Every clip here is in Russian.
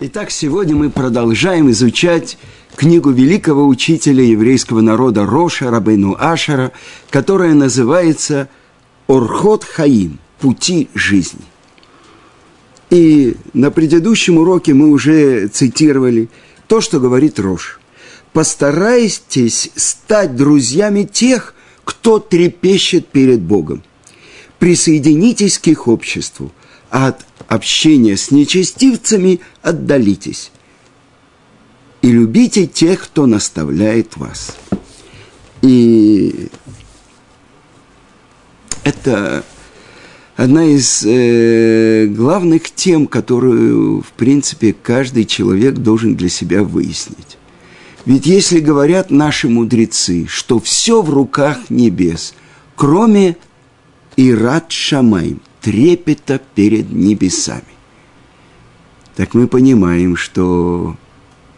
Итак, сегодня мы продолжаем изучать книгу великого учителя еврейского народа Роша Рабейну Ашера, которая называется «Орхот Хаим. Пути жизни». И на предыдущем уроке мы уже цитировали то, что говорит Рош. «Постарайтесь стать друзьями тех, кто трепещет перед Богом. Присоединитесь к их обществу, а от общения с нечестивцами отдалитесь. И любите тех, кто наставляет вас. И это одна из э, главных тем, которую, в принципе, каждый человек должен для себя выяснить. Ведь если говорят наши мудрецы, что все в руках небес, кроме Ират Шамайм, трепета перед небесами. Так мы понимаем, что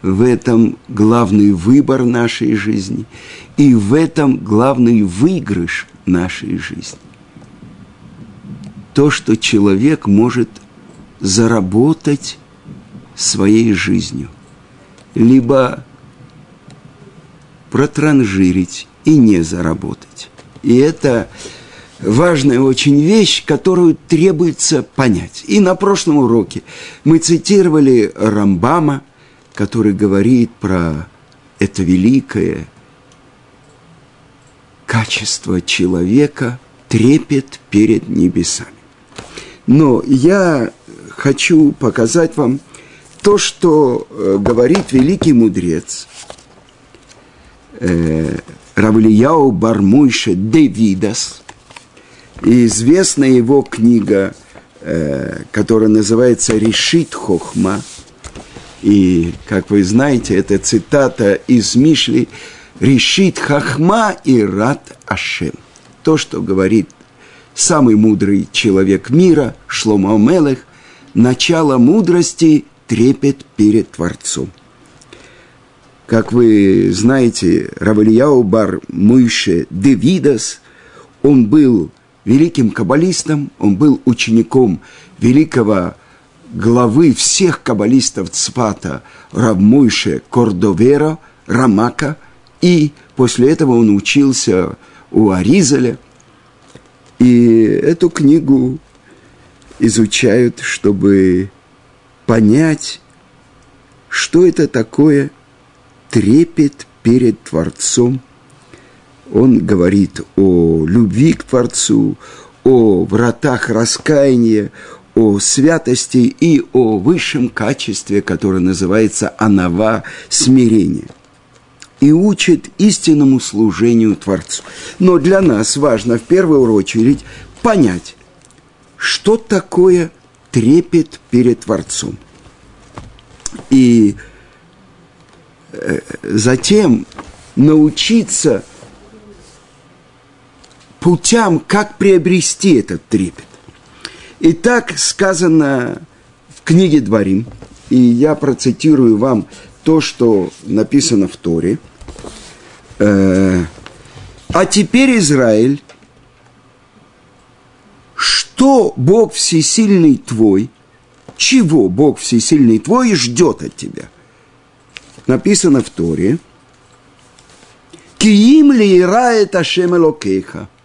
в этом главный выбор нашей жизни и в этом главный выигрыш нашей жизни. То, что человек может заработать своей жизнью, либо протранжирить и не заработать. И это важная очень вещь, которую требуется понять. И на прошлом уроке мы цитировали Рамбама, который говорит про это великое качество человека, трепет перед небесами. Но я хочу показать вам то, что э, говорит великий мудрец э, Равлияу Бармуйше Девидас – и известна его книга, э, которая называется «Решит Хохма». И, как вы знаете, это цитата из Мишли «Решит Хохма и Рад Ашем». То, что говорит самый мудрый человек мира, Шломо Мелех, начало мудрости трепет перед Творцом. Как вы знаете, Равальяу Бар Муйше Девидас, он был великим каббалистом, он был учеником великого главы всех каббалистов Цпата Равмойше Кордовера, Рамака, и после этого он учился у Аризаля. И эту книгу изучают, чтобы понять, что это такое трепет перед Творцом – он говорит о любви к Творцу, о вратах раскаяния, о святости и о высшем качестве, которое называется анава смирение. И учит истинному служению Творцу. Но для нас важно в первую очередь понять, что такое трепет перед Творцом. И э, затем научиться путям, как приобрести этот трепет. И так сказано в книге Дворим, и я процитирую вам то, что написано в Торе. Э, а теперь, Израиль, что Бог Всесильный твой, чего Бог Всесильный твой ждет от тебя? Написано в Торе. Киим ли ирает Ашем Элокейха –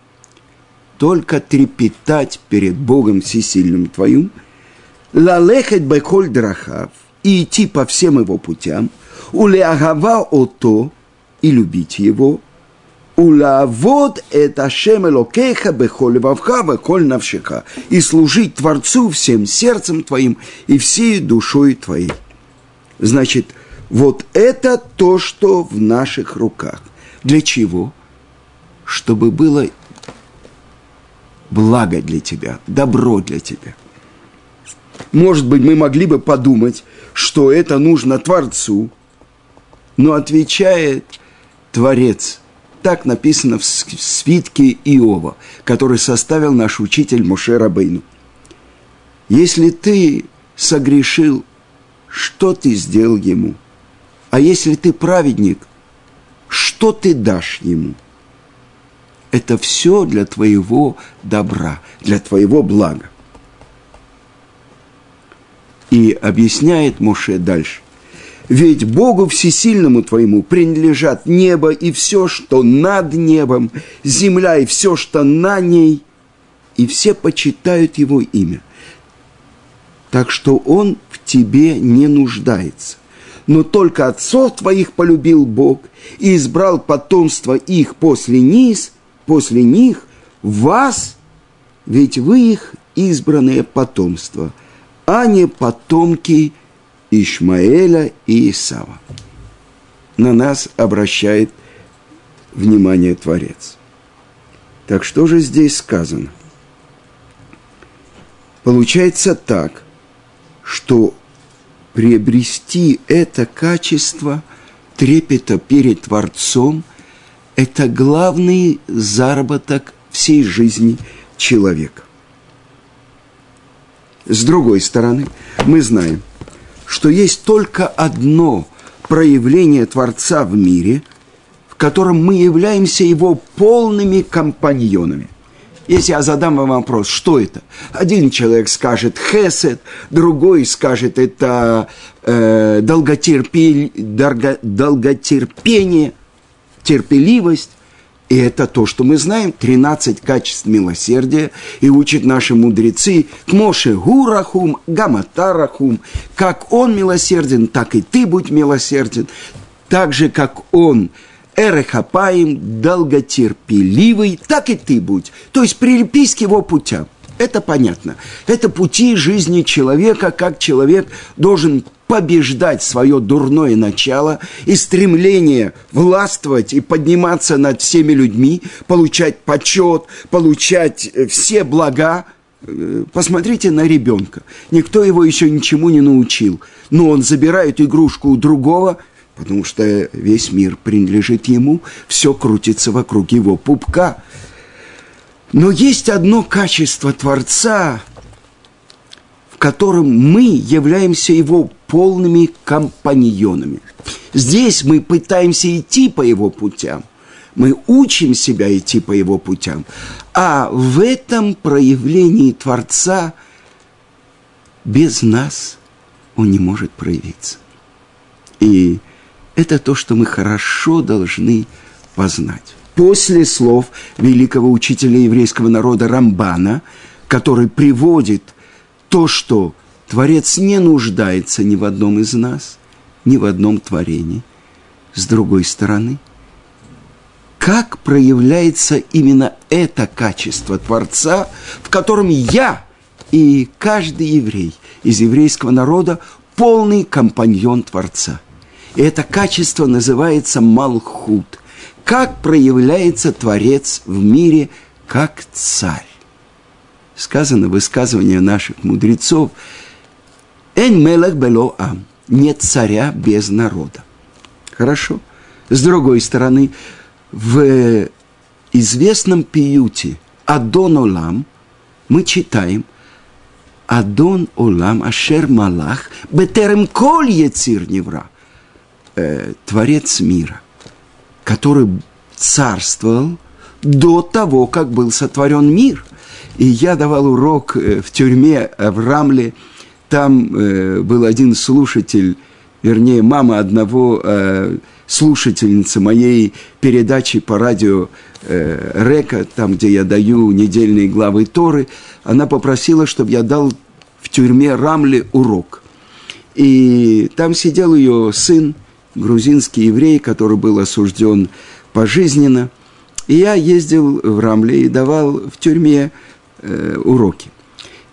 только трепетать перед Богом Всесильным твоим, лалехет беколь драхав, и идти по всем его путям, улеагава ото, и любить его, улавод это Ашем Элокеха бехоль вавха бехоль навшиха, и служить Творцу всем сердцем твоим и всей душой твоей. Значит, вот это то, что в наших руках. Для чего? Чтобы было благо для тебя, добро для тебя. Может быть, мы могли бы подумать, что это нужно Творцу, но отвечает Творец. Так написано в свитке Иова, который составил наш учитель Муше Рабейну. Если ты согрешил, что ты сделал ему? А если ты праведник, что ты дашь ему – это все для твоего добра, для твоего блага. И объясняет Моше дальше. Ведь Богу Всесильному твоему принадлежат небо и все, что над небом, земля и все, что на ней, и все почитают Его имя. Так что Он в тебе не нуждается. Но только отцов твоих полюбил Бог и избрал потомство их после них, после них вас, ведь вы их избранное потомство, а не потомки Ишмаэля и Исава. На нас обращает внимание Творец. Так что же здесь сказано? Получается так, что приобрести это качество трепета перед Творцом – это главный заработок всей жизни человека. С другой стороны, мы знаем, что есть только одно проявление Творца в мире, в котором мы являемся его полными компаньонами. Если я задам вам вопрос, что это? Один человек скажет хесед, другой скажет это э, долготерпи, долго, долготерпение, терпеливость. И это то, что мы знаем, 13 качеств милосердия, и учат наши мудрецы, к Моше Гурахум, Гаматарахум, как он милосерден, так и ты будь милосерден, так же, как он Эрехапаим, долготерпеливый, так и ты будь. То есть прилепись к его путям. Это понятно. Это пути жизни человека, как человек должен побеждать свое дурное начало и стремление властвовать и подниматься над всеми людьми, получать почет, получать э, все блага. Э, посмотрите на ребенка. Никто его еще ничему не научил. Но он забирает игрушку у другого, потому что весь мир принадлежит ему, все крутится вокруг его пупка. Но есть одно качество Творца, в котором мы являемся его полными компаньонами. Здесь мы пытаемся идти по его путям, мы учим себя идти по его путям, а в этом проявлении Творца без нас он не может проявиться. И это то, что мы хорошо должны познать. После слов великого учителя еврейского народа Рамбана, который приводит то, что Творец не нуждается ни в одном из нас, ни в одном творении. С другой стороны, как проявляется именно это качество Творца, в котором я и каждый еврей из еврейского народа полный компаньон Творца. И это качество называется Малхут. Как проявляется Творец в мире как царь сказано высказывание наших мудрецов, «Эн мелех бело ам» – нет царя без народа. Хорошо. С другой стороны, в известном пиюте «Адон Олам» мы читаем «Адон Олам Ашер Малах Бетерем Коль Ецир Невра» э, Творец мира, который царствовал до того, как был сотворен мир – и я давал урок э, в тюрьме э, в Рамле. Там э, был один слушатель, вернее, мама одного э, слушательницы моей передачи по радио э, Река, там, где я даю недельные главы Торы. Она попросила, чтобы я дал в тюрьме Рамле урок. И там сидел ее сын, грузинский еврей, который был осужден пожизненно. И я ездил в Рамле и давал в тюрьме э, уроки.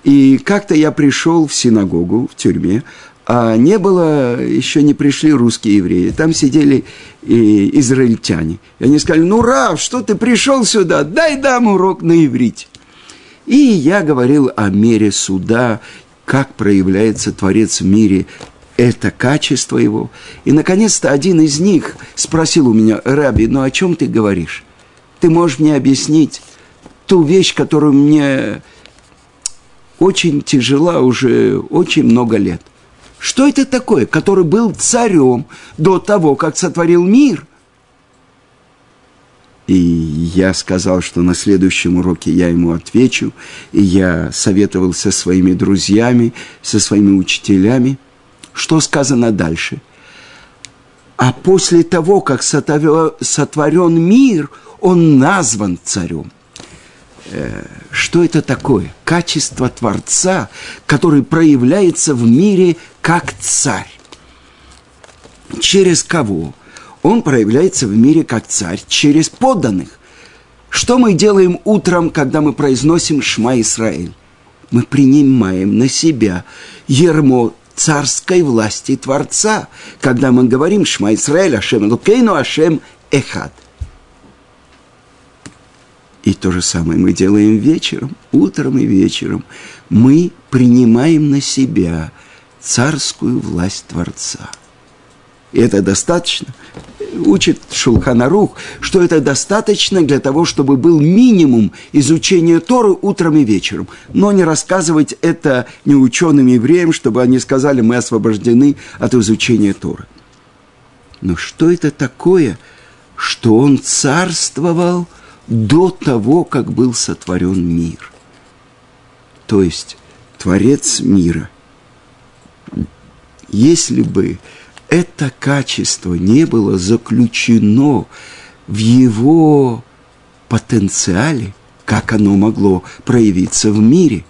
И как-то я пришел в синагогу в тюрьме, а не было, еще не пришли русские евреи. Там сидели и израильтяне. И они сказали, ну, Рав, что ты пришел сюда? Дай дам урок на иврите. И я говорил о мере суда, как проявляется Творец в мире, это качество его. И, наконец-то, один из них спросил у меня, Раби, ну о чем ты говоришь? Ты можешь мне объяснить? ту вещь, которую мне очень тяжела уже очень много лет. Что это такое, который был царем до того, как сотворил мир? И я сказал, что на следующем уроке я ему отвечу. И я советовал со своими друзьями, со своими учителями. Что сказано дальше? А после того, как сотворен мир, он назван царем. Э, что это такое? Качество Творца, который проявляется в мире как царь. Через кого? Он проявляется в мире как царь через подданных. Что мы делаем утром, когда мы произносим «Шма Исраиль»? Мы принимаем на себя ермо царской власти Творца, когда мы говорим «Шма Исраиль, Ашем Лукейну, Ашем Эхад». И то же самое мы делаем вечером, утром и вечером. Мы принимаем на себя царскую власть Творца. И это достаточно. Учит Шулханарух, что это достаточно для того, чтобы был минимум изучения Торы утром и вечером. Но не рассказывать это неученым евреям, чтобы они сказали, мы освобождены от изучения Торы. Но что это такое, что он царствовал – до того, как был сотворен мир. То есть Творец мира. Если бы это качество не было заключено в его потенциале, как оно могло проявиться в мире,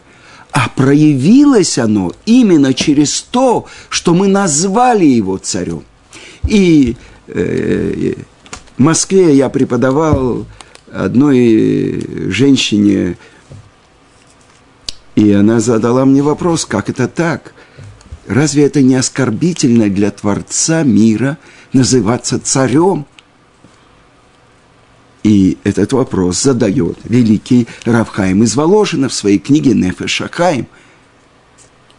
а проявилось оно именно через то, что мы назвали его царем. И э, в Москве я преподавал одной женщине, и она задала мне вопрос, как это так? Разве это не оскорбительно для Творца мира называться царем? И этот вопрос задает великий Равхайм из Воложина в своей книге Нефешахайм –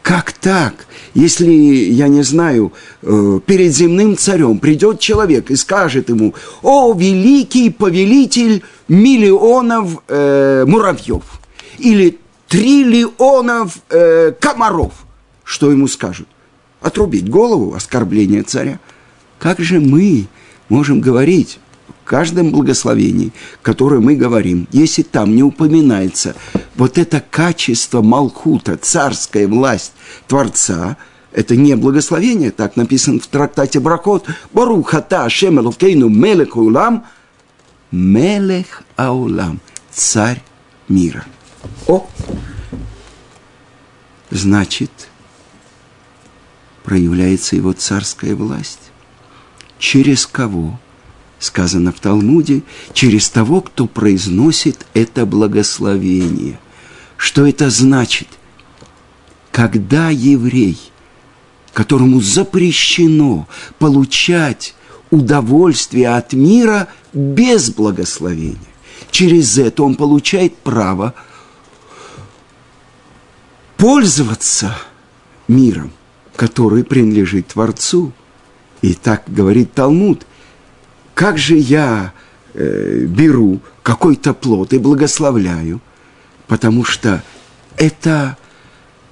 как так? Если, я не знаю, э, перед земным царем придет человек и скажет ему, о, великий повелитель миллионов э, муравьев или триллионов э, комаров, что ему скажут? Отрубить голову, оскорбление царя. Как же мы можем говорить каждом благословении, которое мы говорим, если там не упоминается вот это качество Малхута, царская власть Творца, это не благословение, так написано в трактате Бракот. Барухата Ашем Элукейну Мелех Аулам, Мелех Аулам, царь мира. О! Значит, проявляется его царская власть. Через кого? Сказано в Талмуде, через того, кто произносит это благословение. Что это значит? Когда еврей, которому запрещено получать удовольствие от мира без благословения, через это он получает право пользоваться миром, который принадлежит Творцу. И так говорит Талмуд. Как же я э, беру какой-то плод и благословляю – потому что это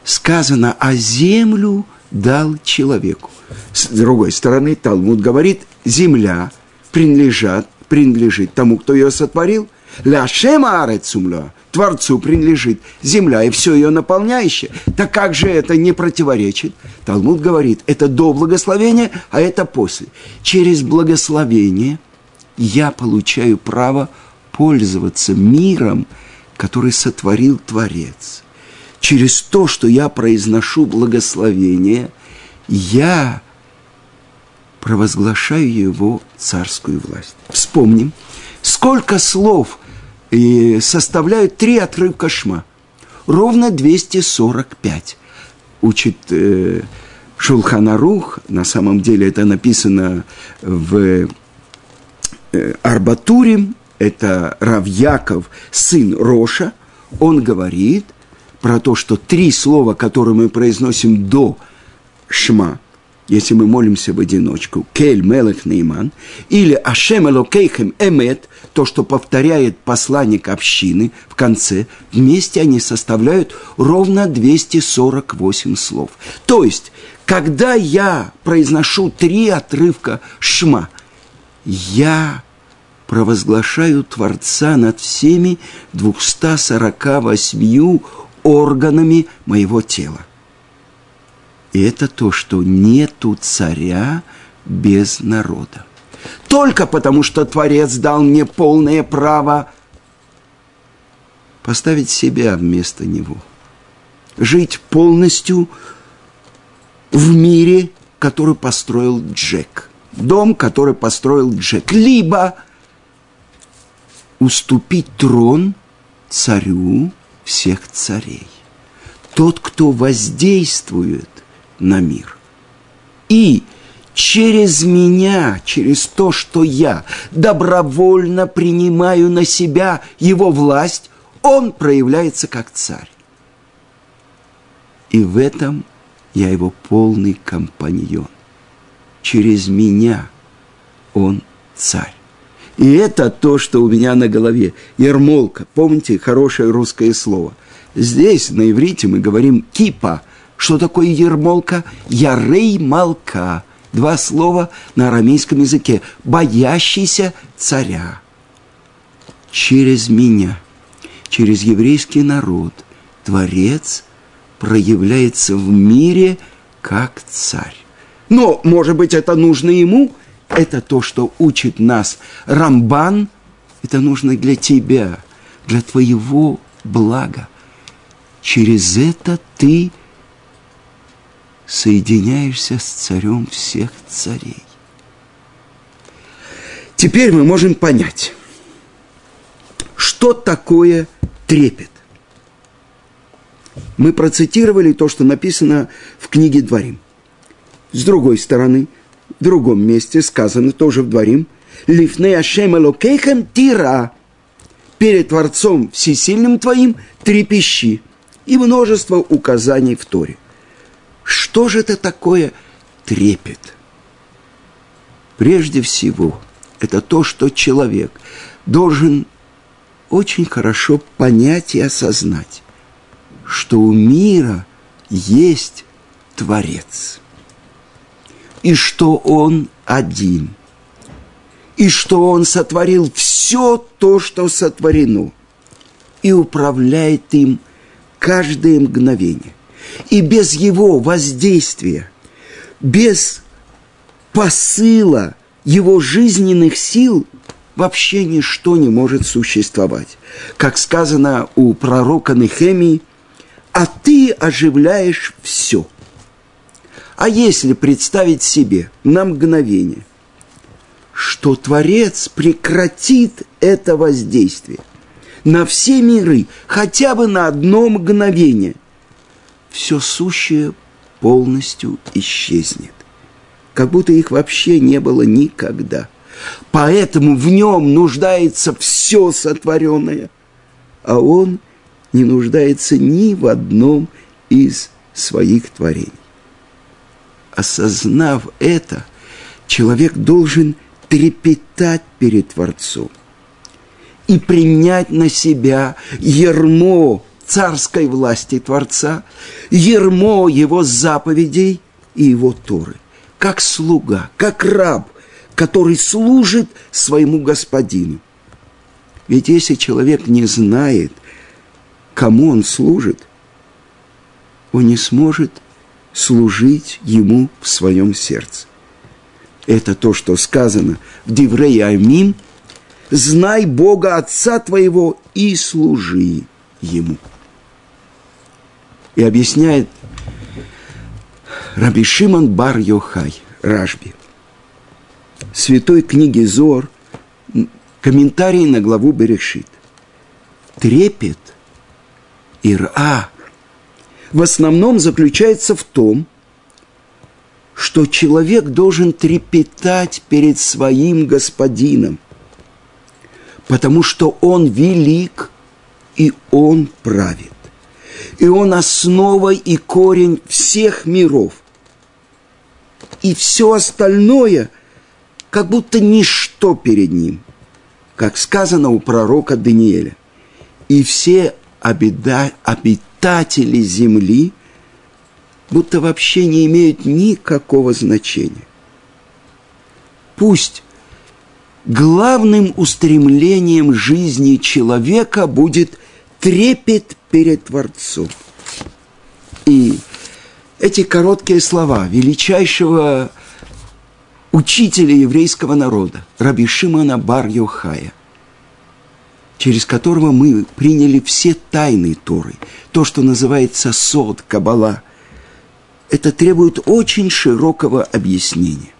сказано, а землю дал человеку. С другой стороны, Талмуд говорит, земля принадлежит, принадлежит тому, кто ее сотворил. Ля шема арецумля, Творцу принадлежит земля и все ее наполняющее. Так как же это не противоречит? Талмуд говорит, это до благословения, а это после. Через благословение я получаю право пользоваться миром – который сотворил Творец. Через то, что я произношу благословение, я провозглашаю его царскую власть. Вспомним, сколько слов э, составляют три отрывка шма. Ровно 245. Учит э, Шулханарух, на самом деле это написано в э, Арбатуре, это Рав Яков, сын Роша, он говорит про то, что три слова, которые мы произносим до Шма, если мы молимся в одиночку, Кель Мелех Нейман, или Ашем Элокейхем Эмет, то, что повторяет посланник общины в конце, вместе они составляют ровно 248 слов. То есть, когда я произношу три отрывка Шма, я провозглашаю Творца над всеми 248 органами моего тела. И это то, что нету царя без народа. Только потому, что Творец дал мне полное право поставить себя вместо него. Жить полностью в мире, который построил Джек. Дом, который построил Джек. Либо уступить трон царю всех царей. Тот, кто воздействует на мир. И через меня, через то, что я добровольно принимаю на себя его власть, он проявляется как царь. И в этом я его полный компаньон. Через меня он царь. И это то, что у меня на голове. Ермолка. Помните хорошее русское слово? Здесь, на иврите, мы говорим кипа. Что такое ермолка? Ярей малка. Два слова на арамейском языке. Боящийся царя. Через меня, через еврейский народ, Творец проявляется в мире как царь. Но, может быть, это нужно ему – это то, что учит нас Рамбан. Это нужно для тебя, для твоего блага. Через это ты соединяешься с царем всех царей. Теперь мы можем понять, что такое трепет. Мы процитировали то, что написано в книге Дворим. С другой стороны – в другом месте сказано, тоже в Дворим, «Лифней Ашем Элокейхем тира» перед Творцом Всесильным твоим трепещи и множество указаний в Торе. Что же это такое трепет? Прежде всего, это то, что человек должен очень хорошо понять и осознать, что у мира есть Творец и что Он один, и что Он сотворил все то, что сотворено, и управляет им каждое мгновение. И без Его воздействия, без посыла Его жизненных сил вообще ничто не может существовать. Как сказано у пророка Нехемии, а ты оживляешь все – а если представить себе на мгновение, что Творец прекратит это воздействие на все миры, хотя бы на одно мгновение, все сущее полностью исчезнет, как будто их вообще не было никогда. Поэтому в нем нуждается все сотворенное, а он не нуждается ни в одном из своих творений. Осознав это, человек должен трепетать перед Творцом и принять на себя ермо царской власти Творца, ермо его заповедей и его Торы, как слуга, как раб, который служит своему господину. Ведь если человек не знает, кому он служит, он не сможет служить Ему в своем сердце. Это то, что сказано в Диврей Амим, «Знай Бога Отца твоего и служи Ему». И объясняет Раби Шимон Бар Йохай, Рашби, святой книги Зор, комментарий на главу Берешит. Трепет, ира, в основном заключается в том, что человек должен трепетать перед своим господином, потому что он велик и он правит. И он основа и корень всех миров. И все остальное как будто ничто перед ним, как сказано у пророка Даниэля. И все обитатели обитатели земли будто вообще не имеют никакого значения. Пусть главным устремлением жизни человека будет трепет перед Творцом. И эти короткие слова величайшего учителя еврейского народа, Раби Шимона бар Йохая, через которого мы приняли все тайны Торы, то, что называется сод, кабала, это требует очень широкого объяснения.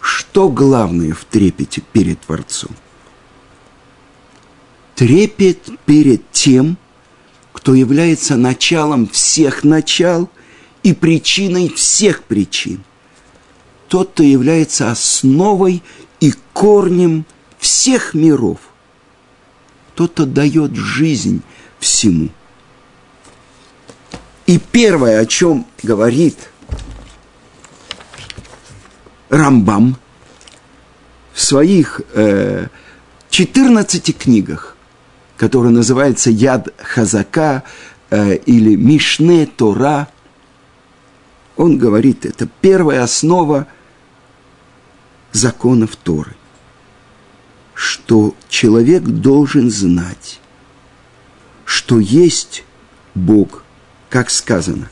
Что главное в трепете перед Творцом? Трепет перед тем, кто является началом всех начал и причиной всех причин. Тот, кто является основой и корнем всех миров. Тот, кто дает жизнь всему. И первое, о чем говорит Рамбам в своих э, 14 книгах, который называется Яд Хазака э, или Мишне Тора. Он говорит, это первая основа законов Торы, что человек должен знать, что есть Бог, как сказано,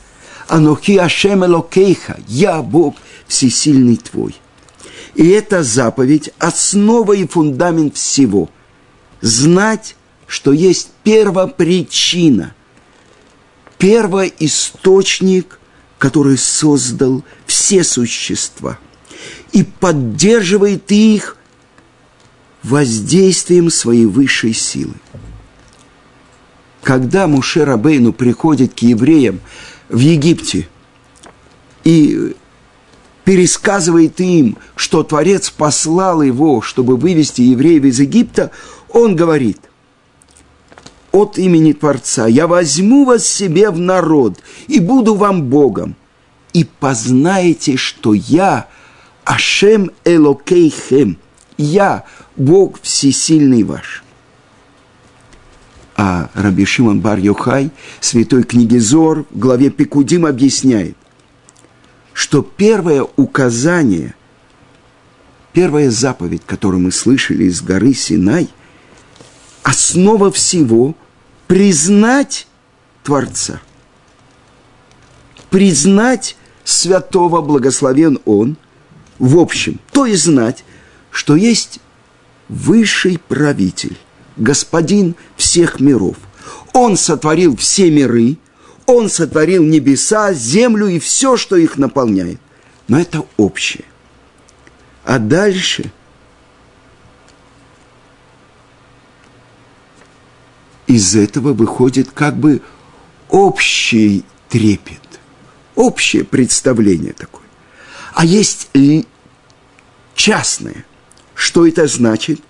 «Анохи Ашем Элокейха, я Бог всесильный твой». И эта заповедь – основа и фундамент всего. Знать что есть первопричина, первоисточник, который создал все существа и поддерживает их воздействием своей высшей силы. Когда Муше Рабейну приходит к евреям в Египте и пересказывает им, что Творец послал его, чтобы вывести евреев из Египта, он говорит, от имени Творца, я возьму вас себе в народ и буду вам Богом. И познаете, что я Ашем Элокейхем, я Бог всесильный ваш. А Раби Шимон бар Йохай, святой книги Зор, в главе Пикудим объясняет, что первое указание, первая заповедь, которую мы слышали из горы Синай – основа всего – признать Творца. Признать святого, благословен Он, в общем, то и знать, что есть высший правитель, господин всех миров. Он сотворил все миры, Он сотворил небеса, землю и все, что их наполняет. Но это общее. А дальше – из этого выходит как бы общий трепет, общее представление такое. А есть частное. Что это значит?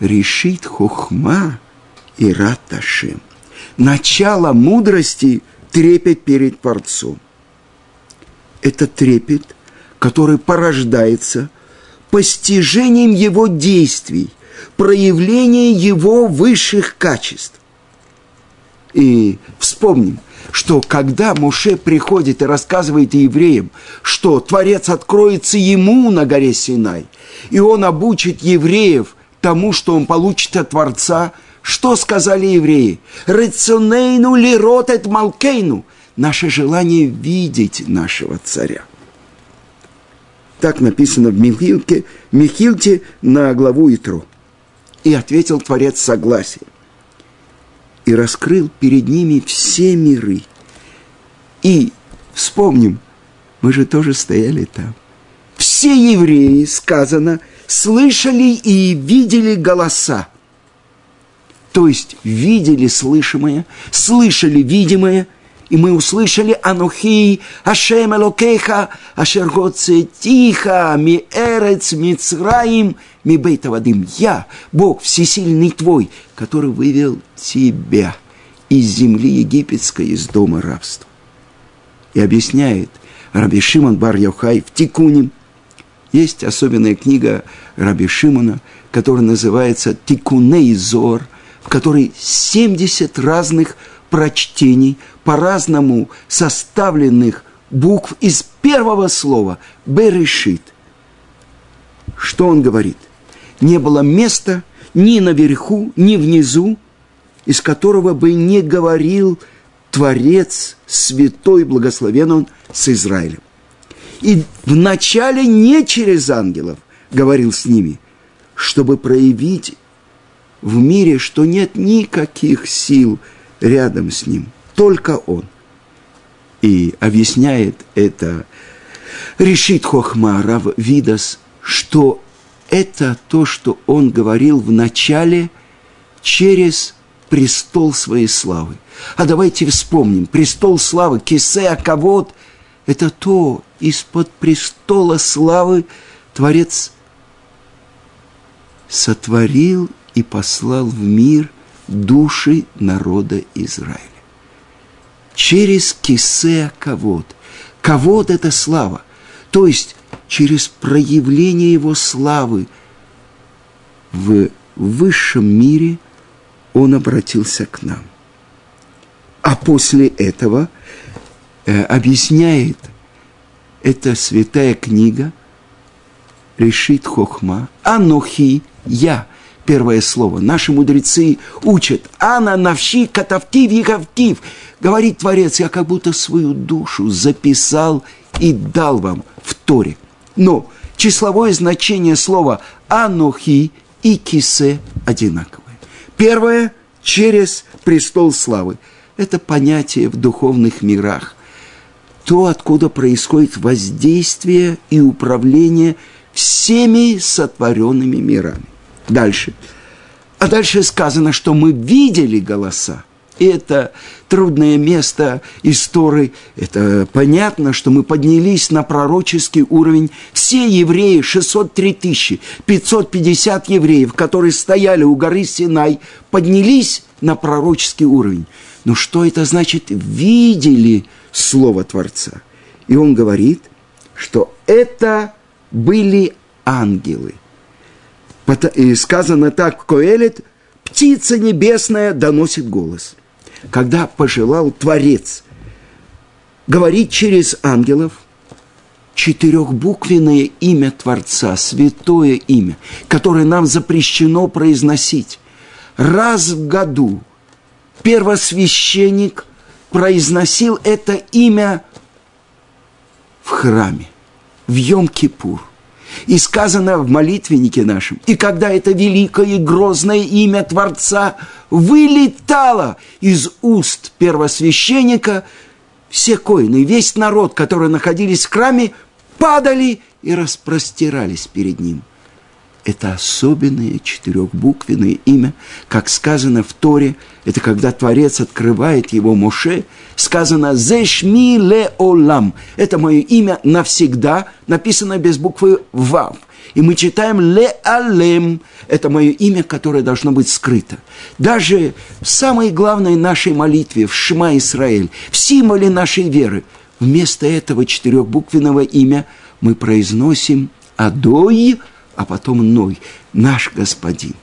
Решит хохма и раташем. Начало мудрости – трепет перед Творцом. Это трепет, который порождается постижением его действий – проявление его высших качеств. И вспомним, что когда Муше приходит и рассказывает евреям, что Творец откроется ему на горе Синай, и он обучит евреев тому, что он получит от Творца, что сказали евреи? «Рационейну ли ротет малкейну» – наше желание видеть нашего царя. Так написано в Михилке, Михилте на главу Итру. И ответил Творец согласием. И раскрыл перед ними все миры. И вспомним, мы же тоже стояли там. Все евреи, сказано, слышали и видели голоса. То есть видели слышимое, слышали видимое – и мы услышали «Анухи, Ашем Элокеха, Ашер Тиха, Ми Эрец, Мицраим, Ми Бейтавадим». Я, Бог всесильный твой, который вывел тебя из земли египетской, из дома рабства. И объясняет Раби Шимон бар Йохай в Тикуне. Есть особенная книга Раби Шимона, которая называется «Тикуней Зор», в которой 70 разных прочтений, по-разному составленных букв из первого слова «берешит». Что он говорит? Не было места ни наверху, ни внизу, из которого бы не говорил Творец, святой, благословен он с Израилем. И вначале не через ангелов говорил с ними, чтобы проявить в мире, что нет никаких сил рядом с ним, только он. И объясняет это решит Хохма Рав Видас, что это то, что он говорил в начале через престол своей славы. А давайте вспомним, престол славы, кисе кавод – это то, из-под престола славы Творец сотворил и послал в мир души народа Израиля. Через кисе. Кавод – это слава. То есть через проявление его славы в высшем мире он обратился к нам. А после этого э, объясняет эта святая книга решит хохма, анохи, я, первое слово. Наши мудрецы учат, ана навши катавтив ехавтив. Говорит Творец, я как будто свою душу записал и дал вам в Торе. Но числовое значение слова «анохи» и «кисе» одинаковое. Первое – через престол славы. Это понятие в духовных мирах. То, откуда происходит воздействие и управление всеми сотворенными мирами. Дальше. А дальше сказано, что мы видели голоса – и это трудное место истории. Это понятно, что мы поднялись на пророческий уровень. Все евреи, 603 тысячи, 550 евреев, которые стояли у горы Синай, поднялись на пророческий уровень. Но что это значит? Видели Слово Творца. И он говорит, что это были ангелы. И сказано так, Коэлет, птица небесная доносит голос – когда пожелал Творец говорить через ангелов, четырехбуквенное имя Творца, святое имя, которое нам запрещено произносить. Раз в году первосвященник произносил это имя в храме, в Йом-Кипур – и сказано в молитвеннике нашем, и когда это великое и грозное имя Творца вылетало из уст первосвященника, все коины, весь народ, который находились в храме, падали и распростирались перед ним – это особенное четырехбуквенное имя, как сказано в Торе, это когда Творец открывает его Моше, сказано «Зешми ле олам». Это мое имя навсегда, написано без буквы «Вав». И мы читаем «Ле алем» – это мое имя, которое должно быть скрыто. Даже в самой главной нашей молитве, в Шма Исраэль, в символе нашей веры, вместо этого четырехбуквенного имя мы произносим «Адой», а потом Ной, наш Господин.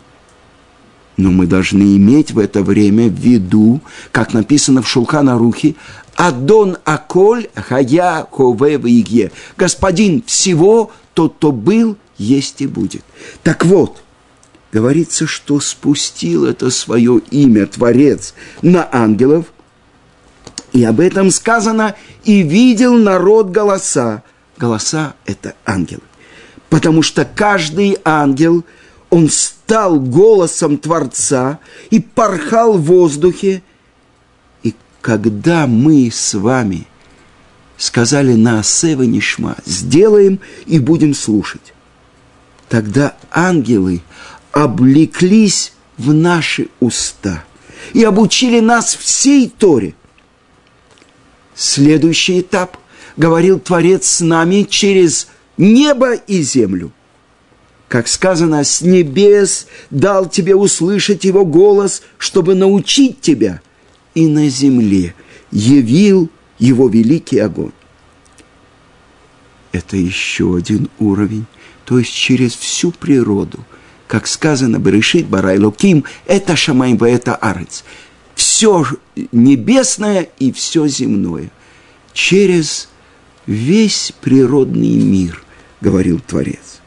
Но мы должны иметь в это время в виду, как написано в Шулхана Рухе, Адон Аколь Хая Хове Вигье. Господин всего, тот, кто был, есть и будет. Так вот, говорится, что спустил это свое имя Творец на ангелов, и об этом сказано, и видел народ голоса. Голоса – это ангелы потому что каждый ангел, он стал голосом Творца и порхал в воздухе. И когда мы с вами сказали на Асева Нишма, сделаем и будем слушать, тогда ангелы облеклись в наши уста и обучили нас всей Торе. Следующий этап, говорил Творец с нами через небо и землю. Как сказано, с небес дал тебе услышать его голос, чтобы научить тебя, и на земле явил его великий огонь. Это еще один уровень, то есть через всю природу. Как сказано, Берешит Барай Луким, это Шамайм, это Арец. Все небесное и все земное. Через весь природный мир, говорил Творец.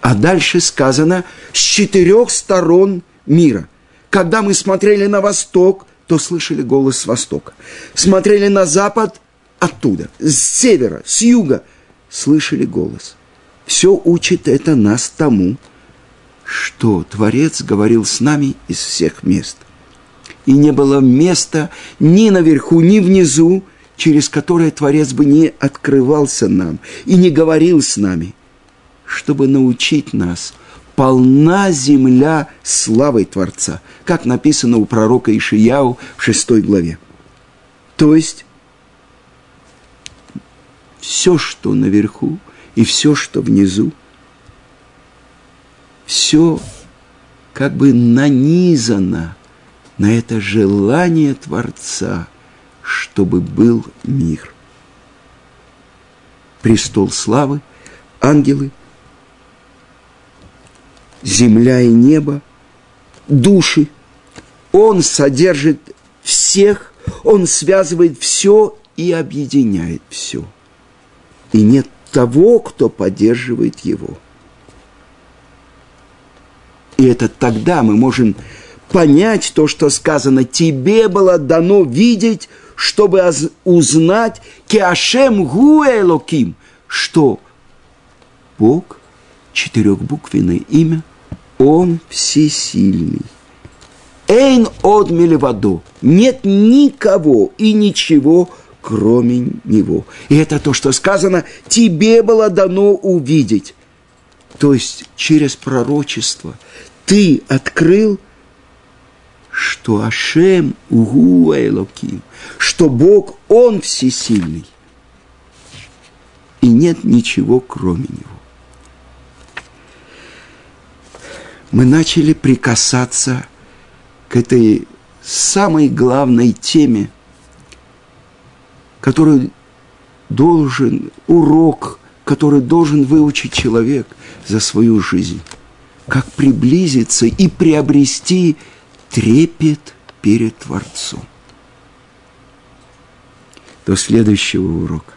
А дальше сказано с четырех сторон мира. Когда мы смотрели на восток, то слышали голос с востока. Смотрели на запад оттуда, с севера, с юга, слышали голос. Все учит это нас тому, что Творец говорил с нами из всех мест. И не было места ни наверху, ни внизу, через которое Творец бы не открывался нам и не говорил с нами, чтобы научить нас полна земля славой Творца, как написано у пророка Ишияу в шестой главе. То есть все, что наверху и все, что внизу, все как бы нанизано на это желание Творца, чтобы был мир. Престол славы, ангелы, земля и небо, души. Он содержит всех, он связывает все и объединяет все. И нет того, кто поддерживает его. И это тогда мы можем понять то, что сказано, тебе было дано видеть, чтобы узнать Киашем Гуэлоким, что Бог, четырехбуквенное имя, Он всесильный. Эйн от мелеваду. Нет никого и ничего, кроме Него. И это то, что сказано, тебе было дано увидеть. То есть через пророчество ты открыл – что Ашем Угу Элоким, что Бог, Он всесильный. И нет ничего, кроме Него. Мы начали прикасаться к этой самой главной теме, которую должен, урок, который должен выучить человек за свою жизнь. Как приблизиться и приобрести трепет перед Творцом. До следующего урока.